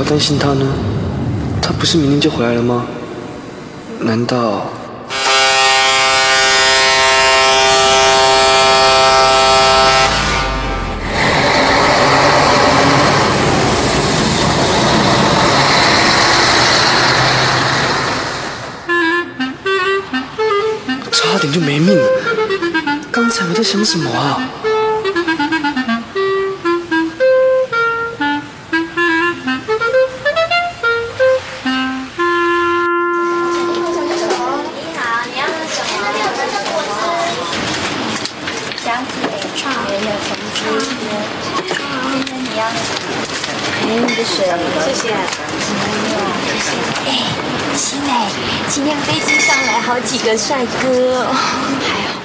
要担心他呢？他不是明天就回来了吗？难道？差点就没命了！刚才我在想什么啊？好几个帅哥，还好。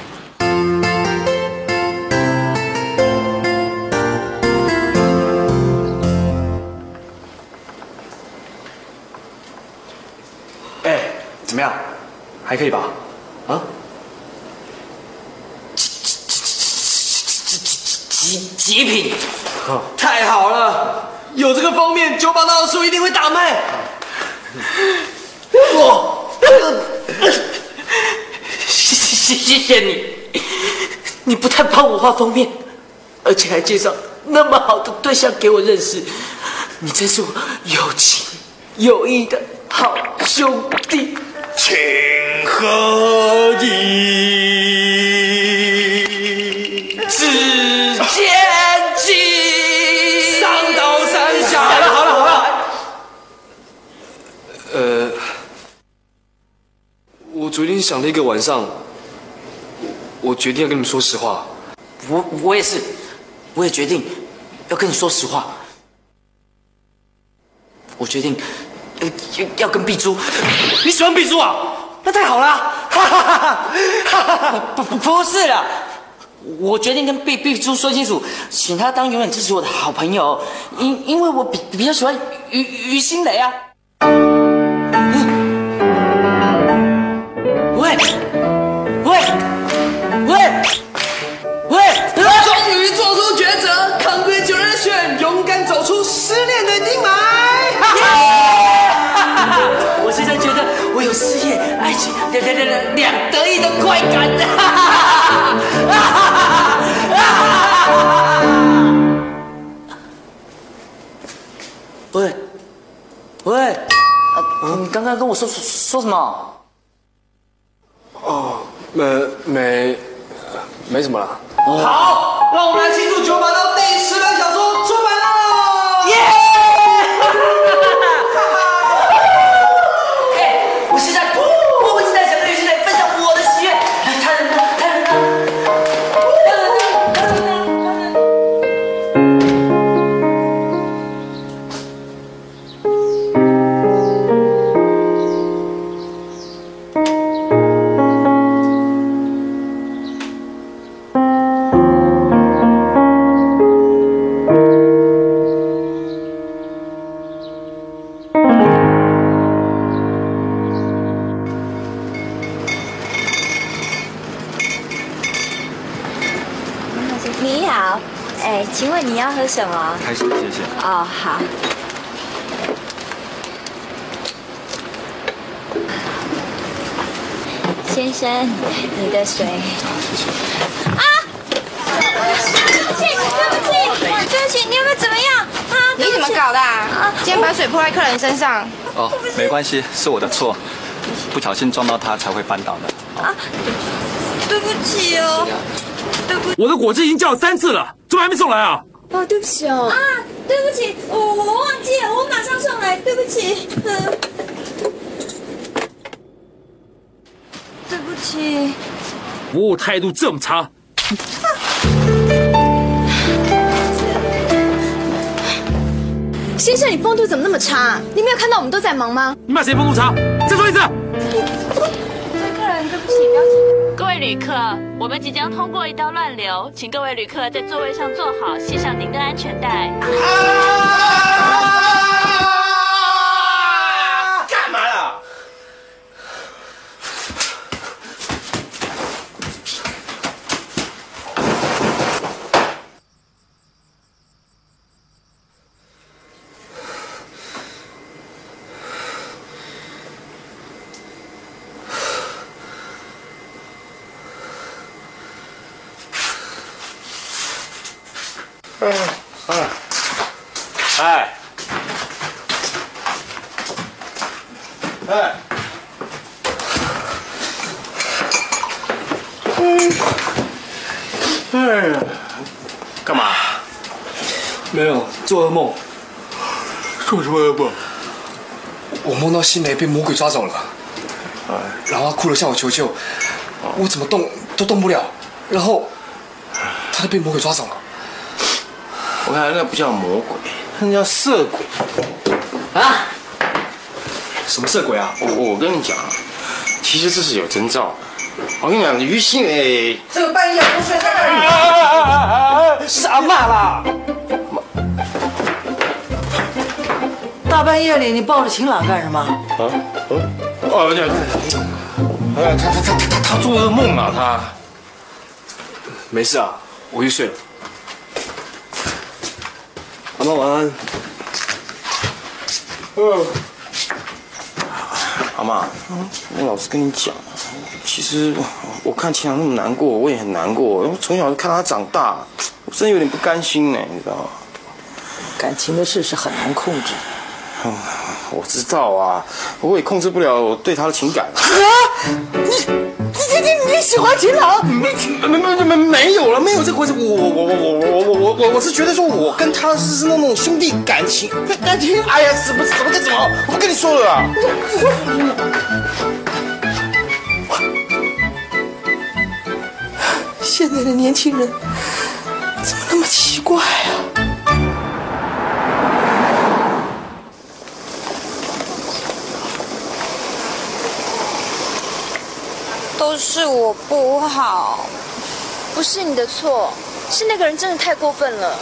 哎，怎么样？还可以吧？啊？极极品，太好了！有这个封面，九把刀的书一定会大卖。我，谢谢你，你不但帮我画封面，而且还介绍那么好的对象给我认识，你真是我有情有义的好兄弟。情何以只见机上刀山下？好了好了好了，呃，我昨天想了一个晚上，我决定要跟你们说实话。我我也是，我也决定要跟你说实话。我决定要要要跟碧珠。你喜欢碧珠啊？那太好了！哈哈哈哈哈哈！不不不是啦，我决定跟碧碧珠说清楚，请她当永远支持我的好朋友，因因为我比比较喜欢于于心蕾啊。起两得意的快感。哈哈哈哈哈哈！喂喂，啊你刚刚跟我说说说什么？哦，没没没什么了。好，让我们来庆祝九把你的水。谢谢。对不起，对不起，对不起，你有没有怎么样？啊，你怎么搞的、啊？今天把水泼在客人身上！哦，没关系，是我的错，不小心撞到他才会绊倒的。啊，对不起哦，对不起我的果汁已经叫了三次了，怎么还没送来啊？哦，对不起哦。啊，对不起，我我忘记了，我马上送来，对不起。嗯，对不起。服务态度这么差，先生，你风度怎么那么差？你没有看到我们都在忙吗？你骂谁风度差？再说一次。各位旅客，我们即将通过一道乱流，请各位旅客在座位上坐好，系上您的安全带。干嘛啦？哎，哎，哎呀，干嘛？没有，做噩梦。做什么噩梦？我梦到新梅被魔鬼抓走了，然后她哭了向我求救，我怎么动都动不了，然后他就被魔鬼抓走了。我看那不叫魔鬼，那叫色鬼。啊？什么色鬼啊？我我跟你讲啊，其实这是有征兆。我跟你讲，于心哎，这个半夜不睡在那里，是阿妈啦！大半夜里你抱着秦朗干什么？啊，哦，对，哎，他他他他他他做噩梦了，他。没事啊，我去睡了。阿妈晚安。嗯。阿妈，我老实跟你讲，其实我看秦朗那么难过，我也很难过。我从小就看他长大，我真的有点不甘心呢，你知道吗？感情的事是很难控制。嗯，我知道啊，我也控制不了我对他的情感。你你你你喜欢秦朗？没没没没没有了，没有这个回事。我我我我我我我我我是觉得说，我跟他是是那种兄弟感情，感情。哎呀，怎么怎么跟怎么？我不跟你说了啊。现在的年轻人怎么那么奇怪啊？都是我不好，不是你的错，是那个人真的太过分了。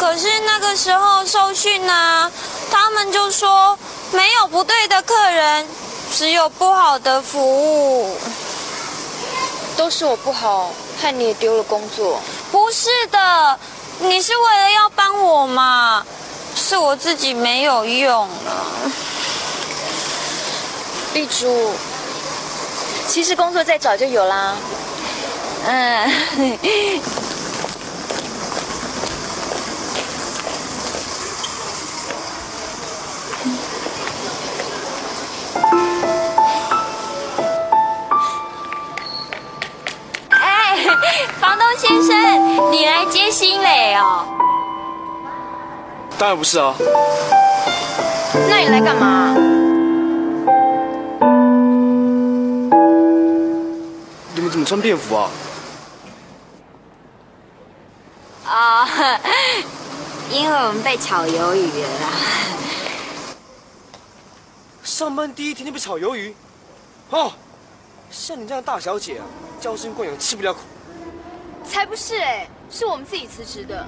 可是那个时候受训啊，他们就说没有不对的客人，只有不好的服务。都是我不好，害你也丢了工作。不是的，你是为了要帮我嘛，是我自己没有用了。碧珠，其实工作再找就有啦。嗯，哎，房东先生，你来接新磊哦？当然不是啊，那你来干嘛？穿便服啊？啊、因为我们被炒鱿鱼了。上班第一天就被炒鱿鱼，哦，像你这样的大小姐啊，娇生惯养，吃不了苦。才不是哎，是我们自己辞职的。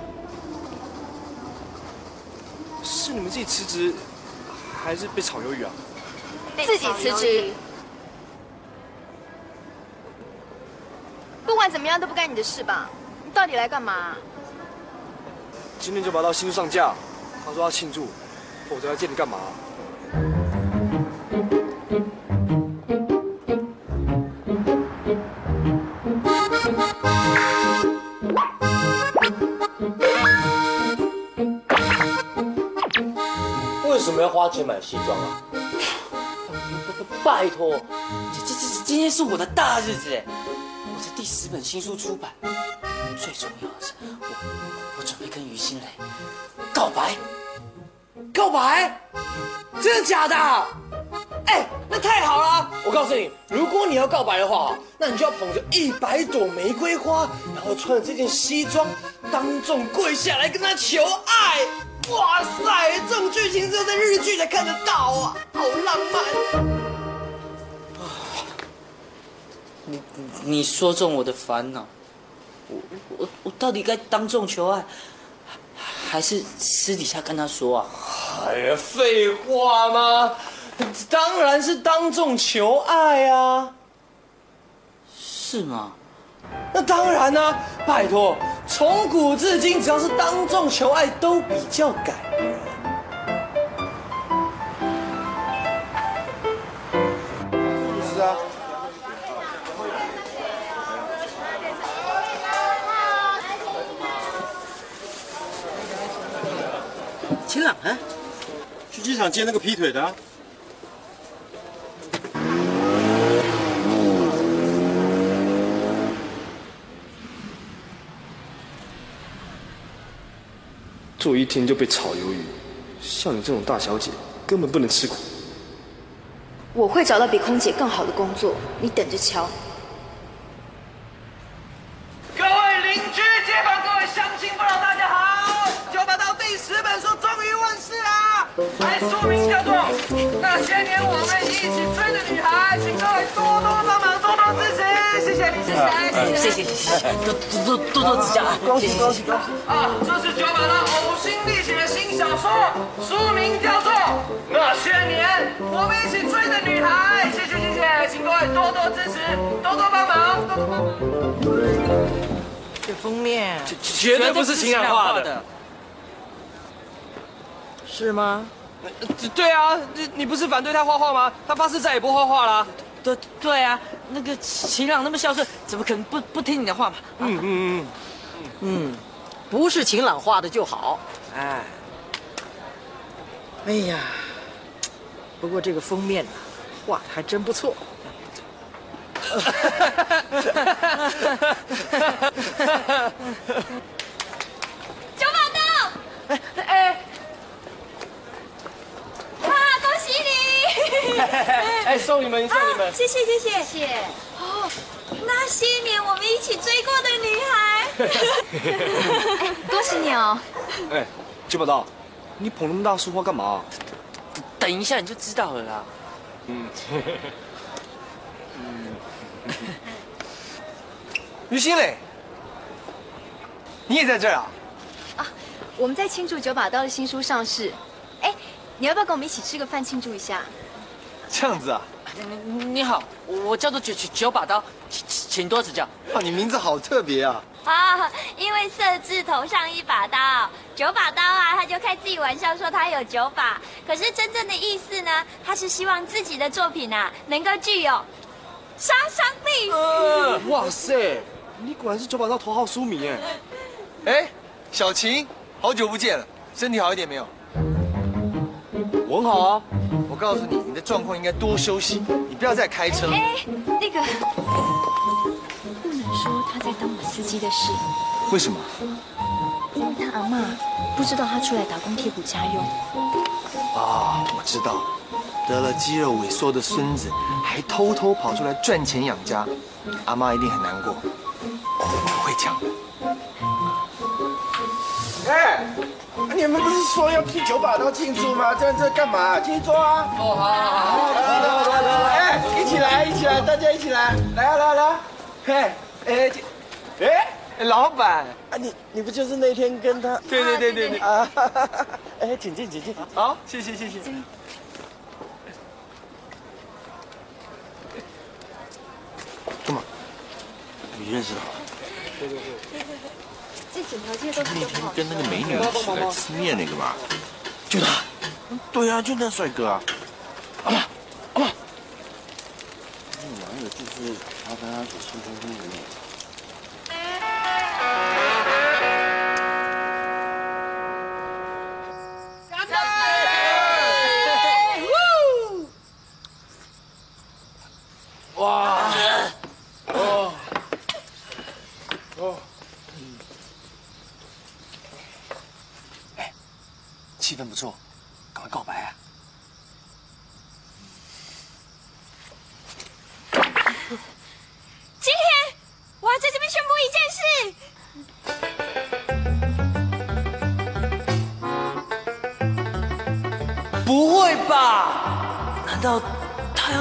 是你们自己辞职，还是被炒鱿鱼啊？自己辞职。不管怎么样都不干你的事吧？你到底来干嘛？今天就把到新书上架，他说要庆祝，否则要见你干嘛？为什么要花钱买西装啊？拜托，这这这今天是我的大日子哎！第十本新书出版，最重要的是，我我准备跟于心磊告白。告白？真的假的？哎，那太好了！我告诉你，如果你要告白的话，那你就要捧着一百朵玫瑰花，然后穿着这件西装，当众跪下来跟他求爱。哇塞，这种剧情只有在日剧才看得到啊，好浪漫！你你说中我的烦恼，我我我到底该当众求爱，还是私底下跟他说啊？哎呀，废话吗？当然是当众求爱啊！是吗？那当然啦、拜托，从古至今，只要是当众求爱都比较感啊，去机场接那个劈腿的、啊。做一天就被炒鱿鱼，像你这种大小姐根本不能吃苦。我会找到比空姐更好的工作，你等着瞧。书名叫做《那些年我们一起追的女孩》，请各位多多帮忙，多多支持，谢谢你，谢谢，谢谢谢谢，多多多多指教啊！恭喜恭喜恭喜！啊，这是九把刀呕心沥血的新小说，书名叫做《那些年我们一起追的女孩》，谢谢谢谢，请各位多多支持，多多帮忙，多多帮忙。这封面绝对不是秦朗画的，是吗？对啊，你你不是反对他画画吗？他发誓再也不画画啦。对对啊，那个秦朗那么孝顺，怎么可能不不听你的话嘛？嗯嗯嗯嗯，不是秦朗画的就好。哎，哎呀，不过这个封面啊，画的还真不错。九把刀，哎，哇，恭喜你！哎，送你们，送你们。谢谢谢谢谢谢。哦，那些年我们一起追过的女孩。恭喜你哦！哎，九把刀，你捧那么大束花干嘛？等一下你就知道了啦。嗯。于心磊，你也在这儿啊？我们在庆祝九把刀的新书上市。哎，你要不要跟我们一起吃个饭庆祝一下？这样子啊？你你好，我叫做九九九把刀，请请多指教。哇，你名字好特别啊！啊，因为色字头上一把刀，九把刀啊，他就开自己玩笑说他有九把，可是真正的意思呢，他是希望自己的作品啊能够具有杀伤力。哇塞，你果然是九把刀头号书迷哎！哎，小琴，好久不见了，身体好一点没有？我很好啊。我告诉你，你的状况应该多休息，你不要再开车。哎，那个不能说他在当我司机的事，为什么？因为他阿妈不知道他出来打工贴补家用。啊，我知道，得了肌肉萎缩的孙子，还偷偷跑出来赚钱养家，阿妈一定很难过。我会讲的。哎，你们不是说要替九把刀庆祝吗？这这干嘛？庆祝啊！哦，好好好，来来来来来，哎，一起来一起来，大家一起来，来啊来啊来，嘿，哎，哎，老板，啊你你不就是那天跟他？对对对对对啊，哎，请进请进，好，谢谢谢谢。干嘛？你认识他？对对对。这整条街都是那天跟那个美女一起来吃面那个吧？就他。对啊，就那帅哥啊。阿妈，阿妈。那个男的就是他跟他姐新婚婚的那个。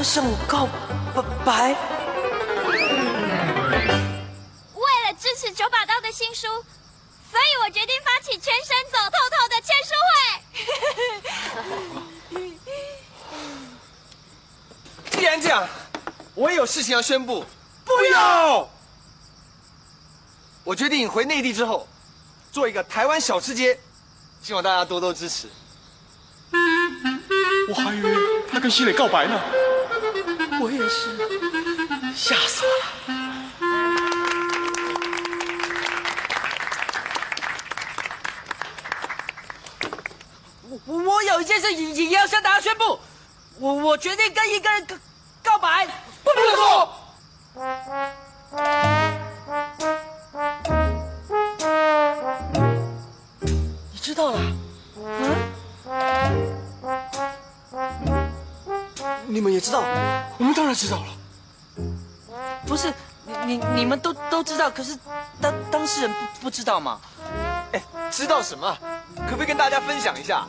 他向我告白？为了支持九把刀的新书，所以我决定发起全身走透透的签书会。既然这样，我也有事情要宣布。不要！我决定回内地之后，做一个台湾小吃街，希望大家多多支持。我还以为他跟西磊告白呢。我也是，吓死我了。我我有一件事也也要向大家宣布，我我决定跟一个人告告白，不能说。你知道了？你们也知道？我们当然知道了。不是，你你你们都都知道，可是当当事人不不知道嘛？哎，知道什么？可不可以跟大家分享一下？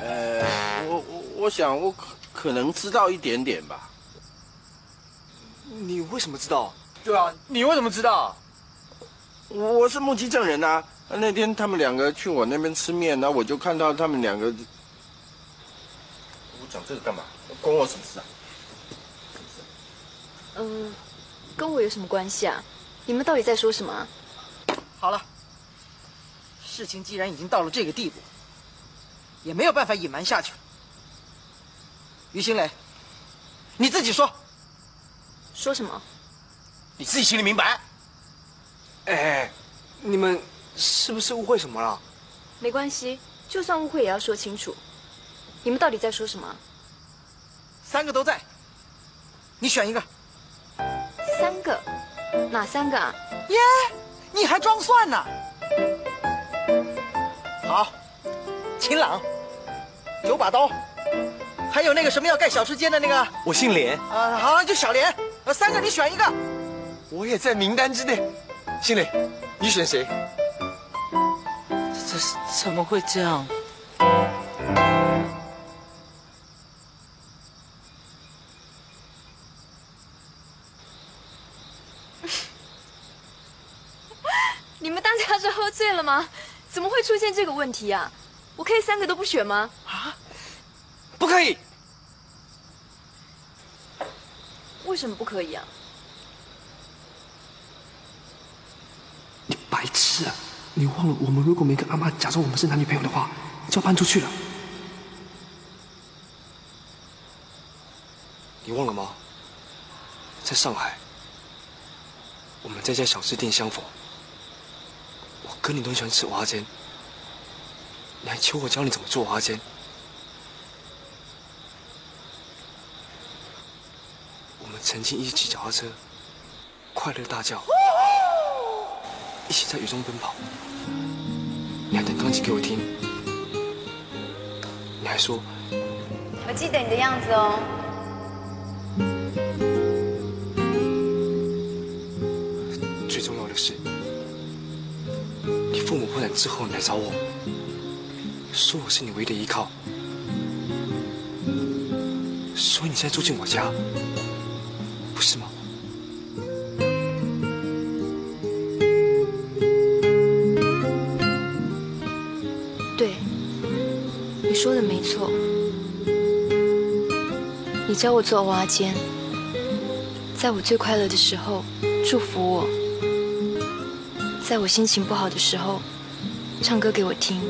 呃，我我我想我可可能知道一点点吧。你为什么知道？对啊，你为什么知道？我我是目击证人呐、那天他们两个去我那边吃面，然后我就看到他们两个。我讲这个干嘛？关我什么事啊？嗯，跟我有什么关系啊？你们到底在说什么啊？好了，事情既然已经到了这个地步，也没有办法隐瞒下去了。于新磊，你自己说，说什么？你自己心里明白。哎，你们是不是误会什么了？没关系，就算误会也要说清楚。你们到底在说什么啊？三个都在，你选一个。三个？哪三个啊？耶，你还装蒜呢？好，秦朗，九把刀，还有那个什么要盖小吃街的那个，我姓连，啊，好，就小连，呃，三个你选一个。我也在名单之内。新磊，你选谁？这怎么会这样？你们大家是喝醉了吗？怎么会出现这个问题啊？我可以三个都不选吗？不可以。为什么不可以啊？你白痴啊！你忘了，我们如果没跟阿妈假装我们是男女朋友的话，就要搬出去了。你忘了吗？在上海，我们在家小吃店相逢。我跟你都喜欢吃蚵仔煎，你还求我教你怎么做蚵仔煎。我们曾经一起脚踏车，快乐大叫，一起在雨中奔跑。你还弹钢琴给我听，你还说？我记得你的样子哦。最重要的是，你父母破产之后，你来找我，说我是你唯一的依靠，所以你现在住进我家，教我做蚵仔煎，在我最快乐的时候祝福我，在我心情不好的时候唱歌给我听，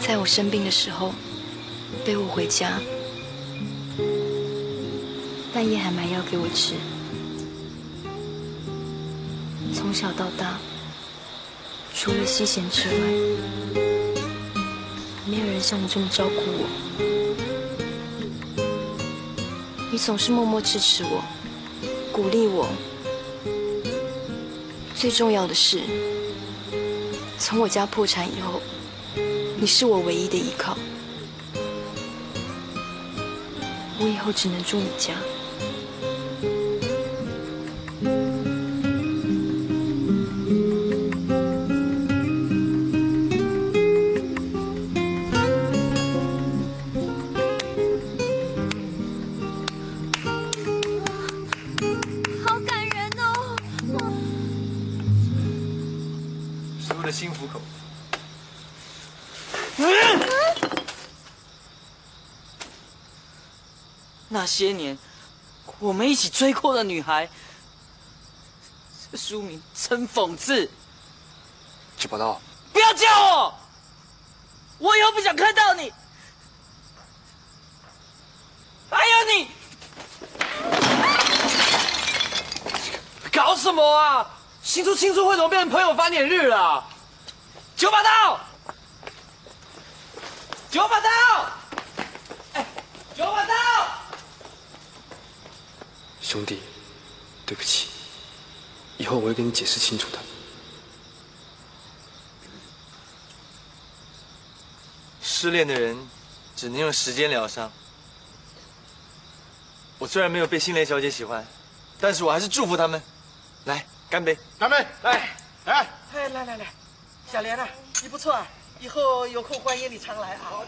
在我生病的时候背我回家，半夜还买药给我吃。从小到大，除了西贤之外，没有人像你这么照顾我。你总是默默支持我，鼓励我。最重要的是，从我家破产以后，你是我唯一的依靠。我以后只能住你家。些年我们一起追过的女孩，这书名真讽刺。九把刀，不要叫我，我以后不想看到你。还有你，搞什么啊？新出新书会怎么变成朋友翻脸日了？九把刀，九把刀，哎，九把刀。兄弟，对不起，以后我会跟你解释清楚的。失恋的人只能用时间疗伤。我虽然没有被心莲小姐喜欢，但是我还是祝福他们。来，干杯！干杯！来，来，哎，来来来，小莲啊，你不错啊，以后有空欢迎你常来啊。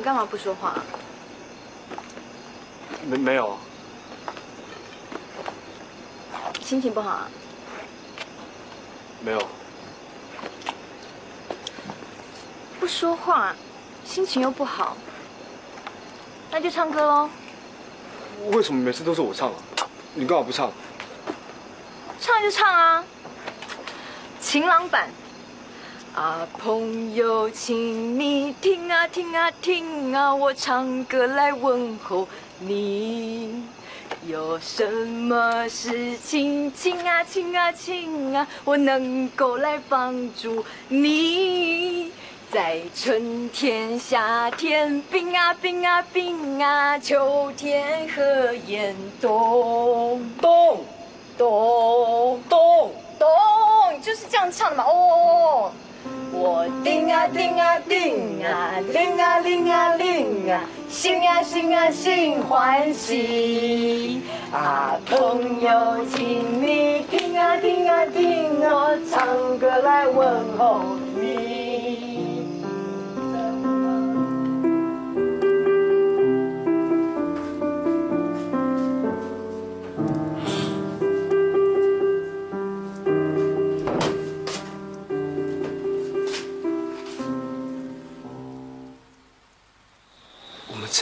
你干嘛不说话？没没有，心情不好啊？没有，不说话，心情又不好，那就唱歌喽。为什么每次都是我唱啊？你干嘛不唱？唱就唱啊，情郎版。啊，朋友，请你听啊听啊听啊，我唱歌来问候你。有什么事情，请啊请啊请啊，我能够来帮助你。在春天、夏天，冰啊冰啊冰啊，秋天和严冬冬冬冬冬，就是这样唱的嘛。哦，我叮啊叮啊叮啊，铃啊铃啊铃啊，心啊心啊心欢喜。啊，朋友，请你听啊听啊听啊，我唱歌来问候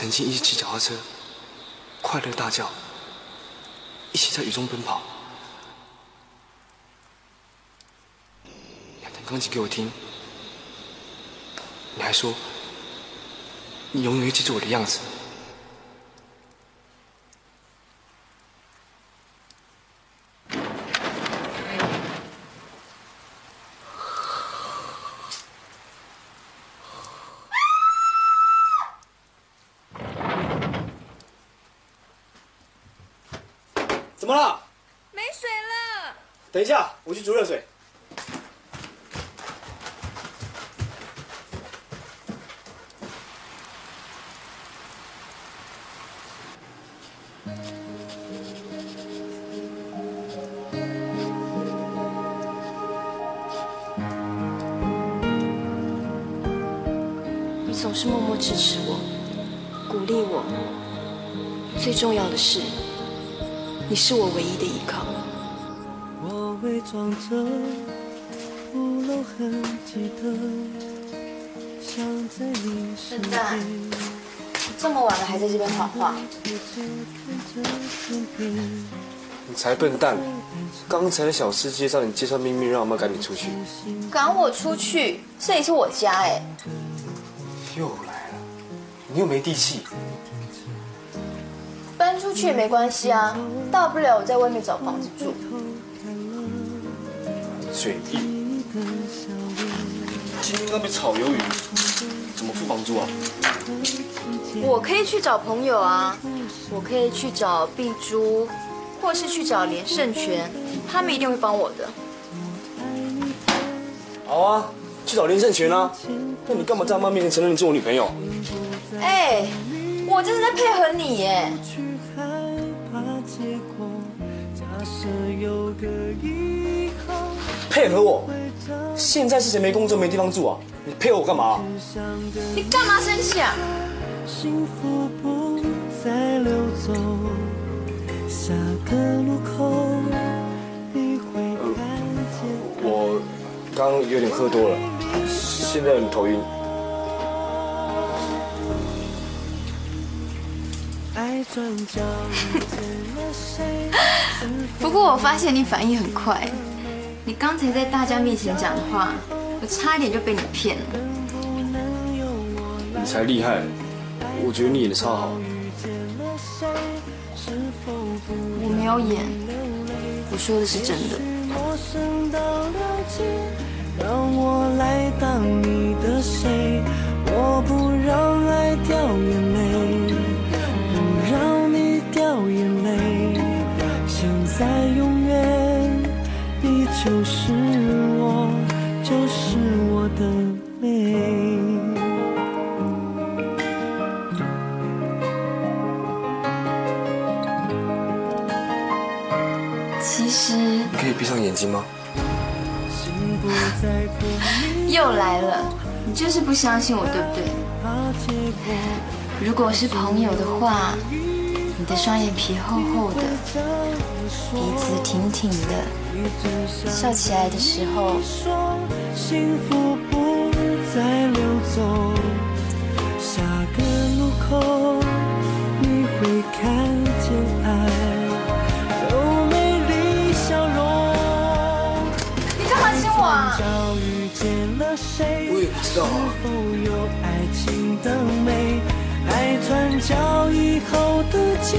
曾经一起骑脚踏车，快乐大叫，一起在雨中奔跑。弹钢琴给我听，你还说你永远会记住我的样子。怎么了？没水了。等一下，我去煮热水。你总是默默支持我，鼓励我。最重要的是，你是我唯一的依靠。装着不露痕迹的，想在你身边。这么晚了还在这边画画，你才笨蛋！刚才的小吃街上你介绍秘密，让我们赶你出去，赶我出去，这里是我家哎。又来了，你又没地气。搬出去也没关系啊，大不了我在外面找房子住。嘴硬。今天刚被炒鱿鱼，怎么付房租啊？我可以去找朋友啊，我可以去找碧珠，或是去找连胜权，他们一定会帮我的。好啊，去找连胜权啊。那你干嘛在他妈面前承认你是我女朋友？哎，我这是在配合你耶。配合我？现在是谁没工作没地方住啊？你配合我干嘛？你干嘛生气啊？幸福不再流走，下个路口你会看见。我刚刚有点喝多了，现在有点头晕。不过我发现你反应很快，你刚才在大家面前讲的话，我差一点就被你骗了。你才厉害，我觉得你演的超好。我没有演，我说的是真的。让我来当你的谁？我不让爱掉眼泪，上眼睛吗？又来了，你就是不相信我，对不对？怕结果。如果是朋友的话，你的双眼皮厚厚的，鼻子挺挺的，笑起来的时候，说幸福不再流走，下个路口你会看谁？我也不知道啊是否有爱情的美？爱转角以后的街，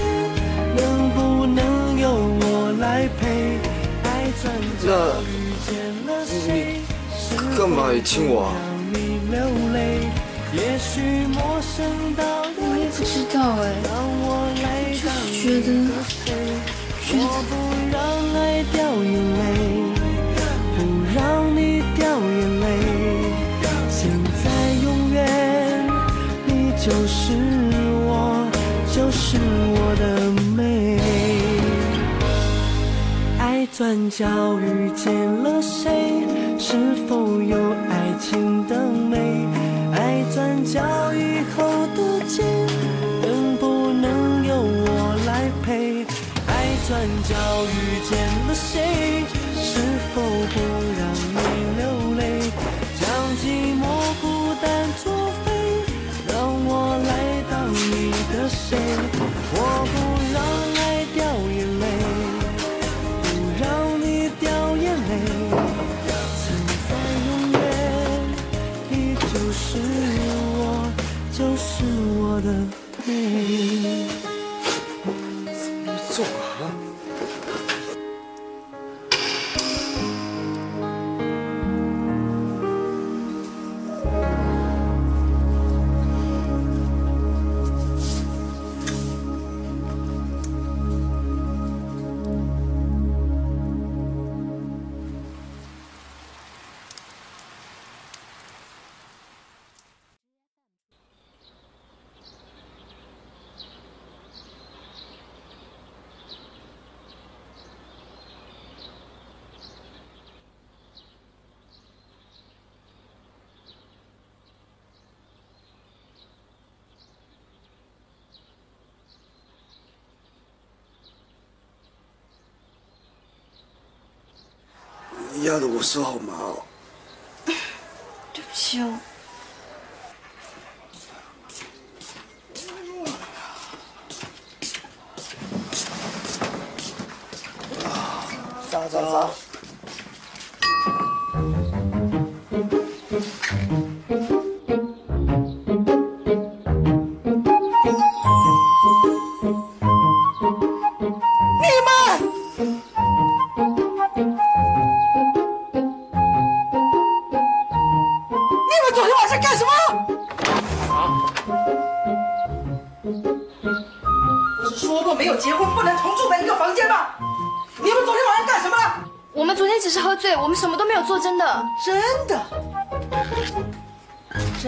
能不能由我来陪？爱转角遇见了谁？你干嘛也亲我啊？让你流泪，也许陌生到我也不知道哎，让我来当就是觉得你的转角遇见了谁？是否有爱情的美？爱转角以后的街，能不能由我来陪？爱转角遇见了谁？是否不让你流泪？将寂寞孤单作废，让我来当你的谁？我吓得我手好麻哦。对不起哦。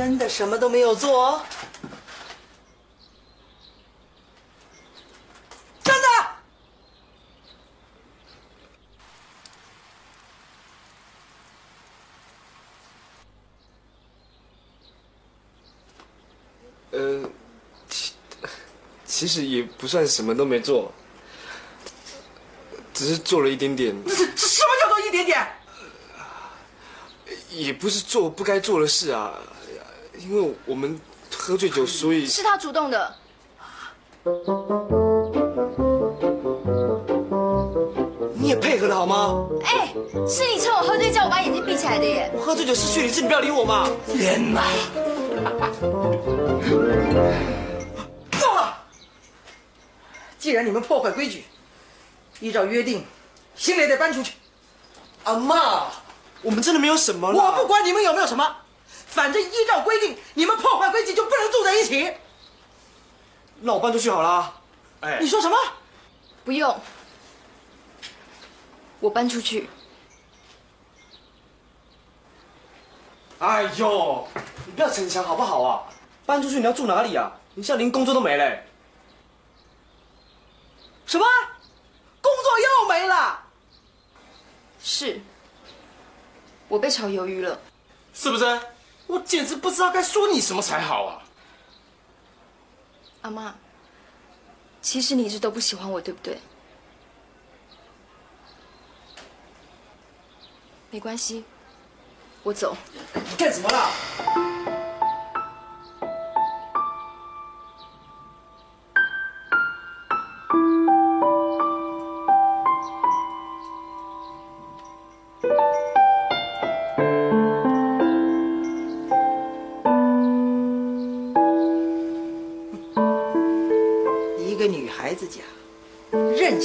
真的什么都没有做？真的？呃，其其实也不算什么都没做，只是做了一点点，这是这什么叫做一点点？也不是做不该做的事啊。因为我们喝醉酒，所以是他主动的。你也配合的好吗？哎，是你趁我喝醉叫我把眼睛闭起来的耶。我喝醉酒失去理智，你不要理我嘛。天哪！够了！既然你们破坏规矩，依照约定，新磊得搬出去。阿妈，我们真的没有什么啦。我不管你们有没有什么，反正依照规定，你们破坏规矩就不能住在一起。那我搬出去好了。哎，你说什么？不用，我搬出去。哎呦，你不要逞强好不好啊？搬出去你要住哪里啊？你现在连工作都没嘞。什么？工作又没了？是，我被炒鱿鱼了。是不是？我简直不知道该说你什么才好啊！阿妈，其实你一直都不喜欢我，对不对？没关系，我走。你干什么啦？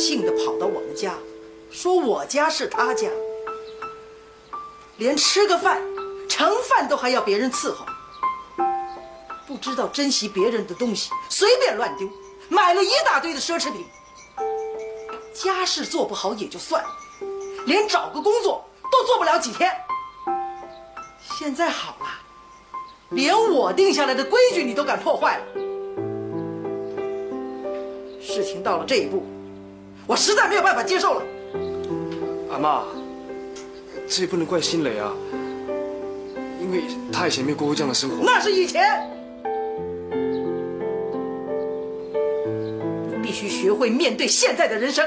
性的跑到我们家，说我家是他家，连吃个饭、盛饭都还要别人伺候，不知道珍惜别人的东西，随便乱丢，买了一大堆的奢侈品。家事做不好也就算了，连找个工作都做不了几天。现在好了，连我定下来的规矩你都敢破坏了。事情到了这一步，我实在没有办法接受了。阿妈，这也不能怪新磊啊，因为他以前没有过过这样的生活。那是以前。你必须学会面对现在的人生。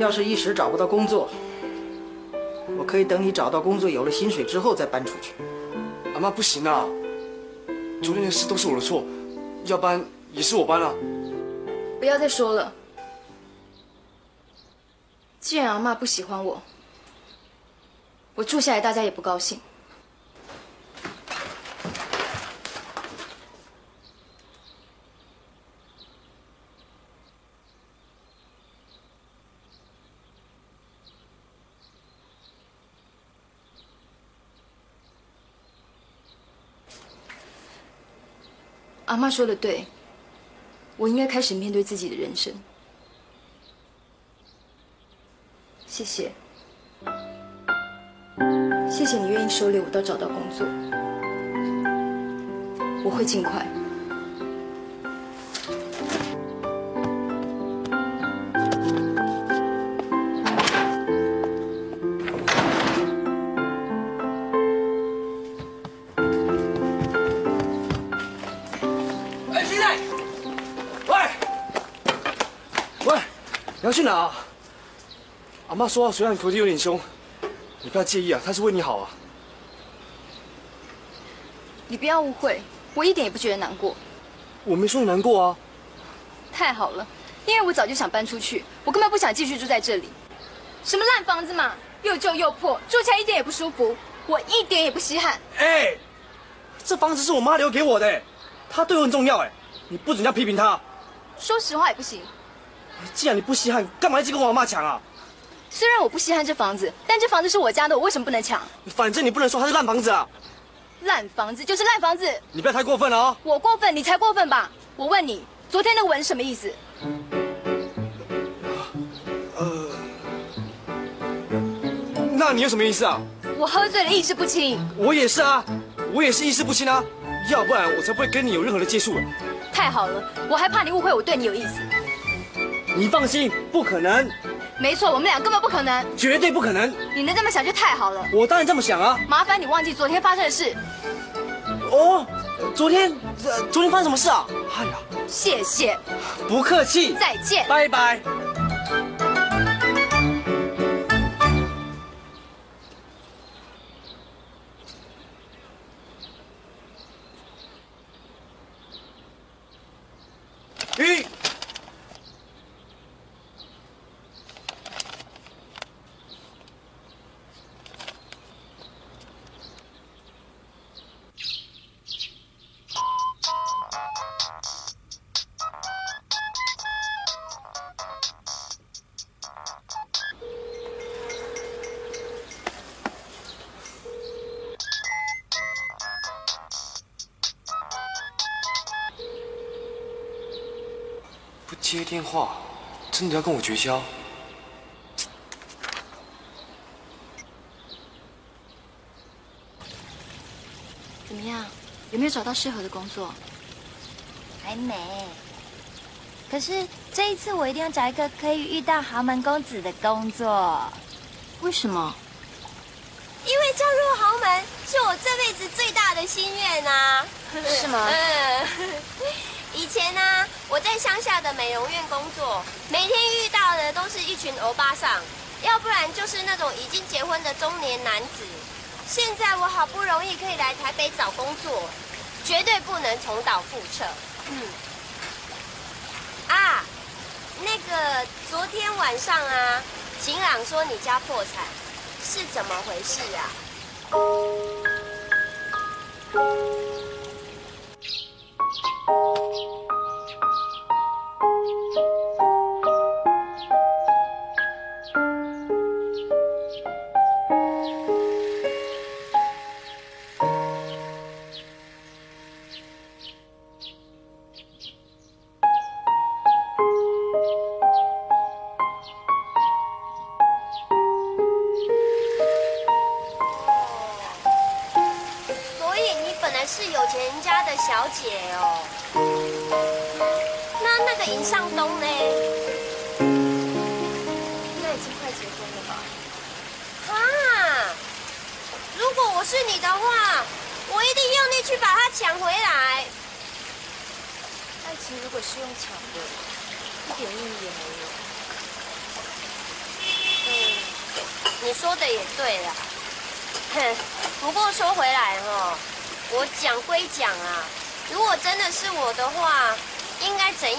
要是一时找不到工作，我可以等你找到工作、有了薪水之后再搬出去。阿妈不行啊，昨天的事都是我的错，要搬也是我搬啊。不要再说了。既然阿妈不喜欢我，我住下来大家也不高兴。妈妈说的对，我应该开始面对自己的人生。谢谢，谢谢你愿意收留我到找到工作，我会尽快。啊？阿妈说话虽然口气有点凶，你不要介意啊，她是为你好啊。你不要误会，我一点也不觉得难过。我没说你难过啊。太好了，因为我早就想搬出去，我根本不想继续住在这里。什么烂房子嘛，又旧又破，住起来一点也不舒服，我一点也不稀罕。哎，这房子是我妈留给我的，她对我很重要哎，你不准这样批评她。说实话也不行。既然你不稀罕，干嘛一直跟我妈抢啊？虽然我不稀罕这房子，但这房子是我家的，我为什么不能抢？反正你不能说它是烂房子啊。烂房子就是烂房子，你不要太过分了哦！我过分，你才过分吧？我问你，昨天那个吻什么意思？呃，那你有什么意思啊？我喝醉了，意识不清。我也是啊，我也是意识不清啊，要不然我才不会跟你有任何的接触。太好了，我还怕你误会我对你有意思。你放心，不可能。没错，我们俩根本不可能，绝对不可能。你能这么想就太好了。我当然这么想啊。麻烦你忘记昨天发生的事。哦，昨天，呃，昨天发生什么事啊？哎呀，谢谢，不客气。再见，拜拜。真的要跟我绝交？怎么样？有没有找到适合的工作？还没。可是这一次我一定要找一个可以遇到豪门公子的工作。为什么？因为嫁入豪门是我这辈子最大的心愿啊！是吗？嗯。以前呢、我在乡下的美容院工作，每天遇到的都是一群欧巴桑，要不然就是那种已经结婚的中年男子。现在我好不容易可以来台北找工作，绝对不能重蹈覆辙。嗯。啊，那个昨天晚上啊，晴朗说你家破产，是怎么回事啊？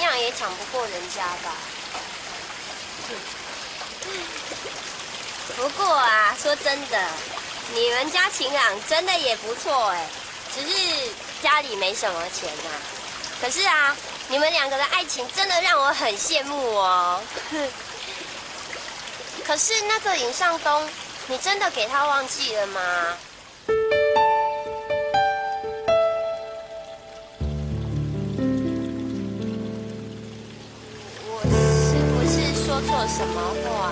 样也抢不过人家吧。不过啊，说真的，你们家晴朗真的也不错哎，只是家里没什么钱呐、可是啊，你们两个的爱情真的让我很羡慕哦。可是那个尹尚东，你真的给他忘记了吗？什么话？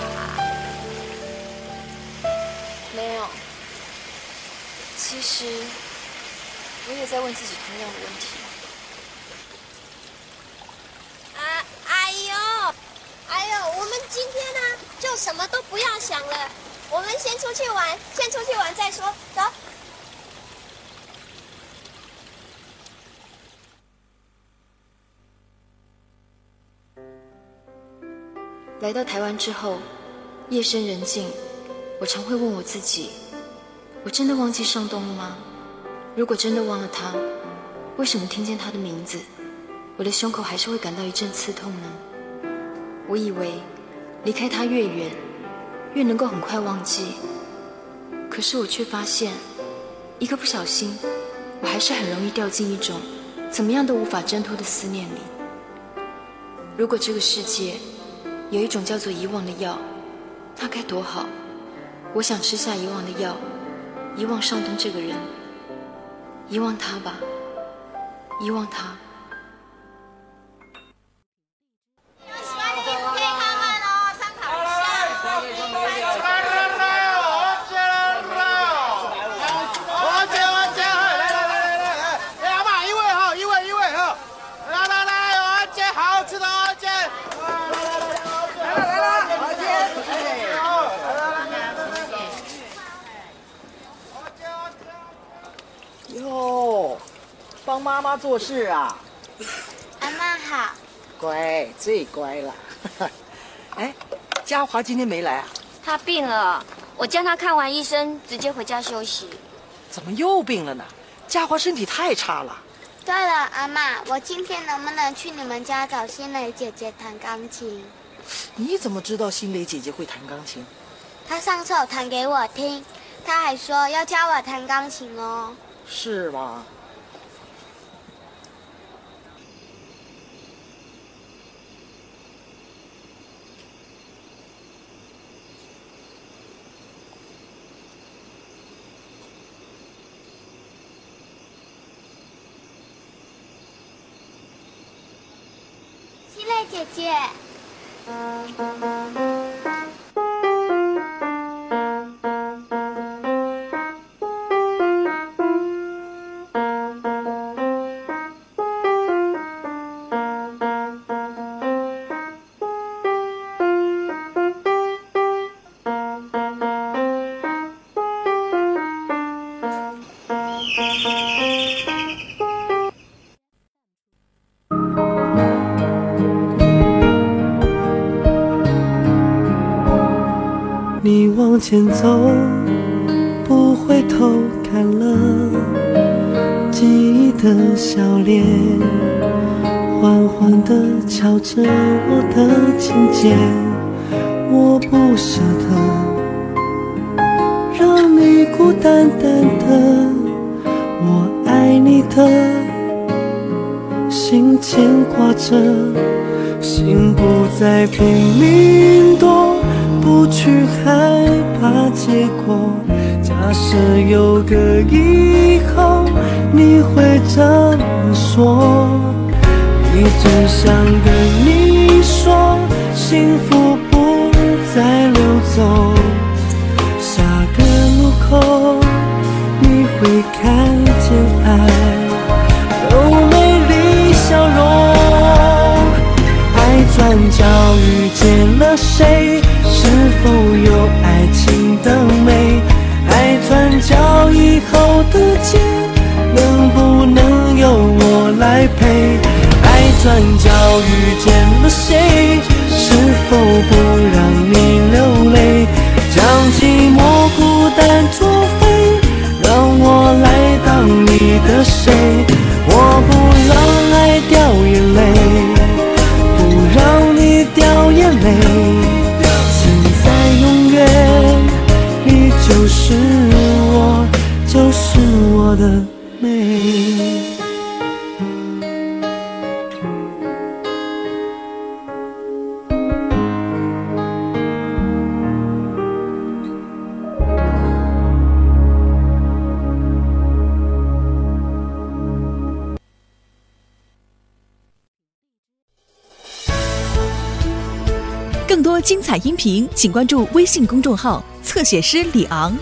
没有。其实我也在问自己同样的问题。啊，哎呦，哎呦，我们今天呢，就什么都不要想了，我们先出去玩，先出去玩再说，走。来到台湾之后，夜深人静，我常会问我自己：我真的忘记上东了吗？如果真的忘了他，为什么听见他的名字，我的胸口还是会感到一阵刺痛呢？我以为离开他越远，越能够很快忘记，可是我却发现，一个不小心，我还是很容易掉进一种怎么样都无法挣脱的思念里。如果这个世界……有一种叫做遗忘的药，那该多好！我想吃下遗忘的药，遗忘上东这个人，遗忘他吧，遗忘他。妈妈做事啊！阿妈好，乖，最乖了。哎，嘉华今天没来啊？他病了，我叫他看完医生，直接回家休息。怎么又病了呢？嘉华身体太差了。对了，阿妈，我今天能不能去你们家找新蕾姐姐弹钢琴？你怎么知道心蕾姐姐会弹钢琴？她上次有弹给我听，她还说要教我弹钢琴哦。是吗？姐姐。幸福不再溜走。下个路口，你会看见爱有美？丽笑容。爱转角遇见了谁？是否有爱情的美？爱转角以后的街，能不能由我来陪？爱转角遇见了谁？否不让你流泪？将寂寞孤单作废，让我来当你的谁？我不让爱掉眼泪，不让你掉眼泪。音频，请关注微信公众号“侧写师李昂”。